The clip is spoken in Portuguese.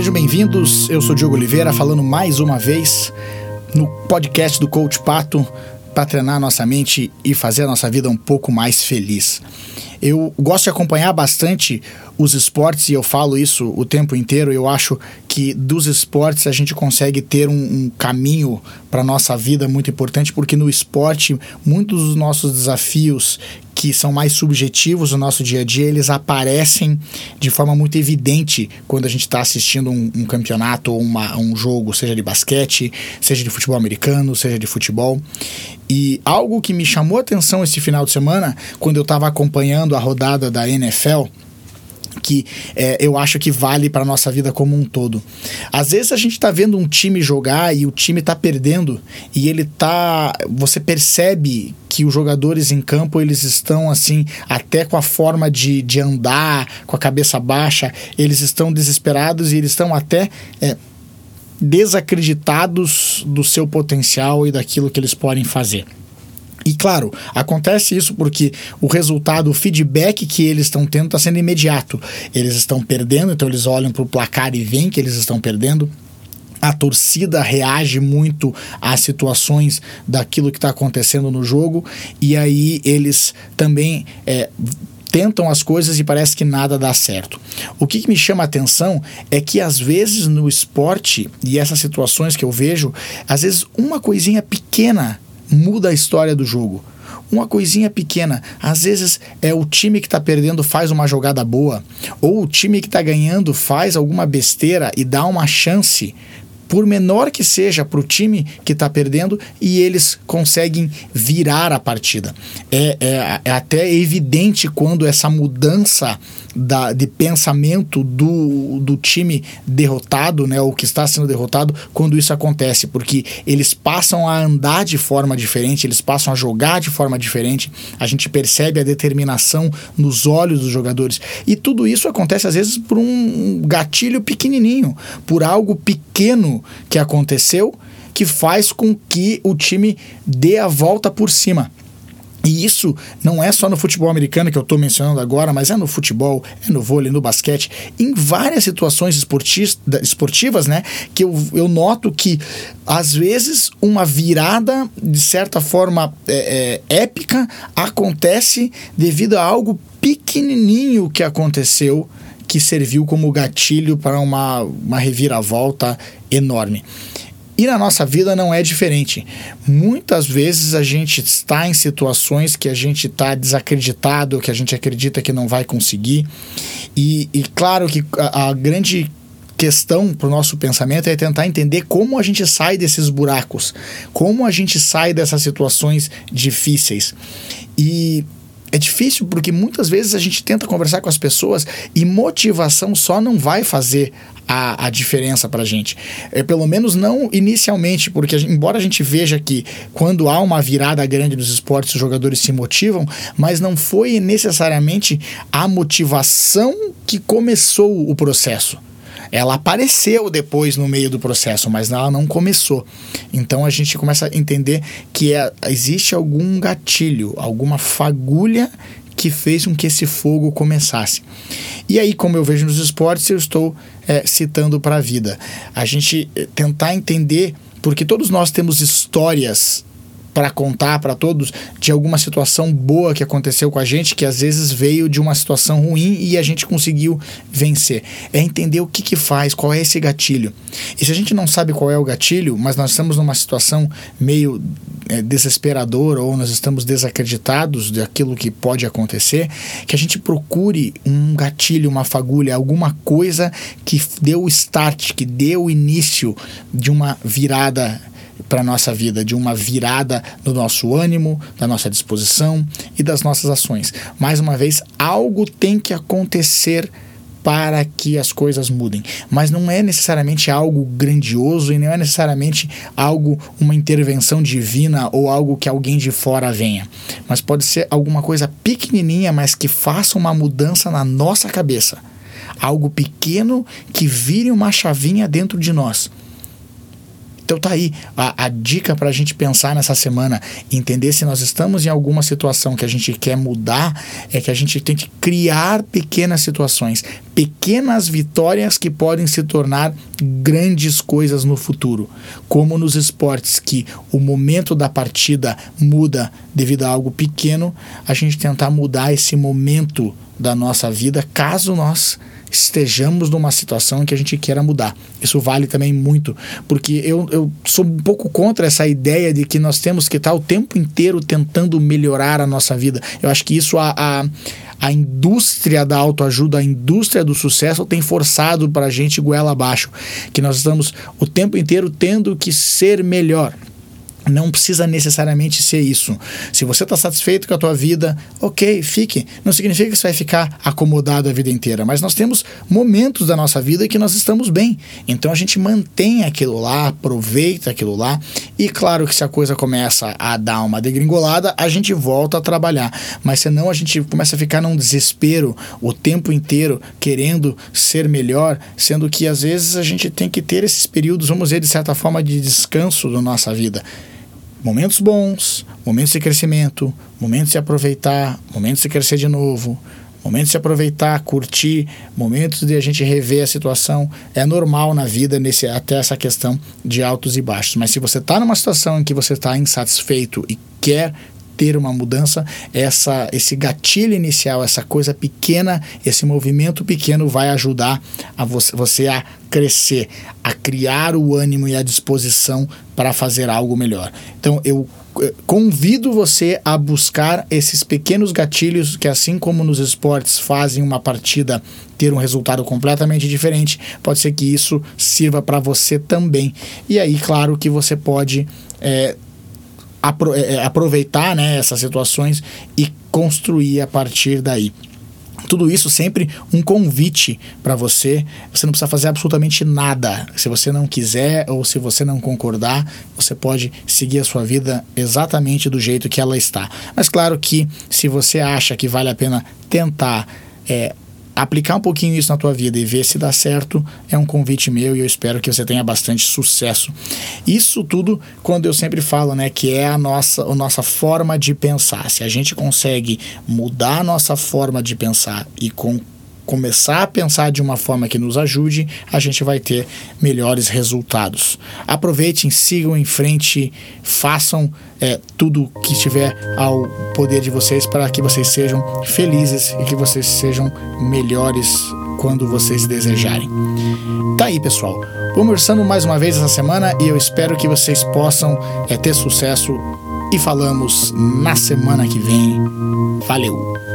sejam bem-vindos. Eu sou Diogo Oliveira, falando mais uma vez no podcast do Coach Pato para treinar nossa mente e fazer a nossa vida um pouco mais feliz. Eu gosto de acompanhar bastante os esportes e eu falo isso o tempo inteiro. Eu acho que dos esportes a gente consegue ter um, um caminho para nossa vida muito importante, porque no esporte muitos dos nossos desafios que são mais subjetivos no nosso dia a dia, eles aparecem de forma muito evidente quando a gente está assistindo um, um, campeonato ou um jogo, seja de basquete, seja de futebol americano, seja de futebol. E algo que me chamou a atenção esse final de semana, quando eu estava acompanhando a rodada da NFL, que é, eu acho que vale para nossa vida como um todo. Às vezes a gente está vendo um time jogar e o time está perdendo e ele tá, você percebe que os jogadores em campo eles estão assim até com a forma de, de andar, com a cabeça baixa, eles estão desesperados e eles estão até é, desacreditados do seu potencial e daquilo que eles podem fazer. E claro, acontece isso porque o resultado, o feedback que eles estão tendo está sendo imediato. Eles estão perdendo, então eles olham para o placar e veem que eles estão perdendo. A torcida reage muito às situações daquilo que está acontecendo no jogo, e aí eles também é, tentam as coisas e parece que nada dá certo. O que, que, me chama a atenção é que às vezes no esporte e essas situações que eu vejo, às vezes uma coisinha pequena muda a história do jogo. Uma coisinha pequena, às vezes é o time que está perdendo faz uma jogada boa, ou o time que está ganhando faz alguma besteira e dá uma chance por menor que seja para o time que está perdendo, e eles conseguem virar a partida. É, é, é, até evidente quando essa mudança da, de pensamento do, do time derrotado, né, ou que está sendo derrotado, quando isso acontece, porque eles passam a andar de forma diferente, eles passam a jogar de forma diferente, a gente percebe a determinação nos olhos dos jogadores. E tudo isso acontece às vezes por um gatilho pequenininho, por algo pequeno que aconteceu que faz com que o time dê a volta por cima. E isso não é só no futebol americano que eu estou mencionando agora, mas é no futebol, é no vôlei, no basquete, em várias situações esportivas, né? Que eu, eu noto que, às vezes, uma virada, de certa forma é, é, épica, acontece devido a algo pequenininho que aconteceu que serviu como gatilho para uma, uma reviravolta enorme. E na nossa vida não é diferente. Muitas vezes a gente está em situações que a gente está desacreditado, que a gente acredita que não vai conseguir. E, e claro que a, a grande questão para o nosso pensamento é tentar entender como a gente sai desses buracos, como a gente sai dessas situações difíceis. E é difícil porque muitas vezes a gente tenta conversar com as pessoas e motivação só não vai fazer a, a diferença para a gente. É, pelo menos não inicialmente, porque embora a gente veja que quando há uma virada grande nos esportes, os jogadores se motivam, mas não foi necessariamente a motivação que começou o processo. Ela apareceu depois no meio do processo, mas ela não começou. Então a gente começa a entender que é, existe algum gatilho, alguma fagulha que fez com que esse fogo começasse. E aí, como eu vejo nos esportes, eu estou é, citando para a vida. A gente é, tentar entender, porque todos nós temos histórias para contar para todos de alguma situação boa que aconteceu com a gente, que às vezes veio de uma situação ruim e a gente conseguiu vencer. É entender o que que faz, qual é esse gatilho. E se a gente não sabe qual é o gatilho, mas nós estamos numa situação meio é, desesperadora ou nós estamos desacreditados daquilo que pode acontecer, que a gente procure um gatilho, uma fagulha, alguma coisa que deu o start, que deu o início de uma virada para a nossa vida, de uma virada no nosso ânimo, da nossa disposição e das nossas ações. Mais uma vez, algo tem que acontecer para que as coisas mudem. Mas não é necessariamente algo grandioso e não é necessariamente algo, uma intervenção divina ou algo que alguém de fora venha. Mas pode ser alguma coisa pequenininha, mas que faça uma mudança na nossa cabeça. Algo pequeno que vire uma chavinha dentro de nós Então tá aí a, a dica para a gente pensar nessa semana, entender se nós estamos em alguma situação que a gente quer mudar, é que a gente tem que criar pequenas situações, pequenas vitórias que podem se tornar grandes coisas no futuro, como nos esportes que o momento da partida muda devido a algo pequeno, a gente tentar mudar esse momento da nossa vida, caso nós estejamos numa situação em que a gente queira mudar. Isso vale também muito, porque eu, eu sou um pouco contra essa ideia de que nós temos que estar o tempo inteiro tentando melhorar a nossa vida. Eu acho que isso a, a, a indústria da autoajuda, a indústria do sucesso tem forçado para a gente goela abaixo, que nós estamos o tempo inteiro tendo que ser melhor. Não precisa necessariamente ser isso. Se você está satisfeito com a tua vida, ok, fique. Não significa que você vai ficar acomodado a vida inteira, mas nós temos momentos da nossa vida que nós estamos bem. Então a gente mantém aquilo lá, aproveita aquilo lá. E claro que se a coisa começa a dar uma degringolada, a gente volta a trabalhar. Mas senão a gente começa a ficar num desespero o tempo inteiro, querendo ser melhor, sendo que às vezes a gente tem que ter esses períodos, vamos dizer, de certa forma, de descanso da nossa vida momentos bons, momentos de crescimento, momentos de aproveitar, momentos de crescer de novo, momentos de aproveitar, curtir, momentos de a gente rever a situação. É normal na vida nesse até essa questão de altos e baixos. Mas se você está numa situação em que você está insatisfeito e quer ter uma mudança, essa, esse gatilho inicial, essa coisa pequena, esse movimento pequeno vai ajudar a você, você a crescer, a criar o ânimo e a disposição para fazer algo melhor. Então eu convido você a buscar esses pequenos gatilhos que, assim como nos esportes fazem uma partida ter um resultado completamente diferente, pode ser que isso sirva para você também. E aí, claro que você pode é, apro é, é, aproveitar né, essas situações e construir a partir daí. Tudo isso sempre um convite para você. Você não precisa fazer absolutamente nada. Se você não quiser ou se você não concordar, você pode seguir a sua vida exatamente do jeito que ela está. Mas claro que se você acha que vale a pena tentar é, aplicar um pouquinho isso na tua vida e ver se dá certo é um convite meu e eu espero que você tenha bastante sucesso. Isso tudo quando eu sempre falo, né, que é a nossa, a nossa forma de pensar. Se a gente consegue mudar a nossa forma de pensar e com começar a pensar de uma forma que nos ajude, a gente vai ter melhores resultados. Aproveitem, sigam em frente, façam é, tudo que estiver ao poder de vocês para que vocês sejam felizes e que vocês sejam melhores quando vocês desejarem. Tá aí, pessoal. Conversando mais uma vez essa semana e eu espero que vocês possam é, ter sucesso e falamos na semana que vem. Valeu!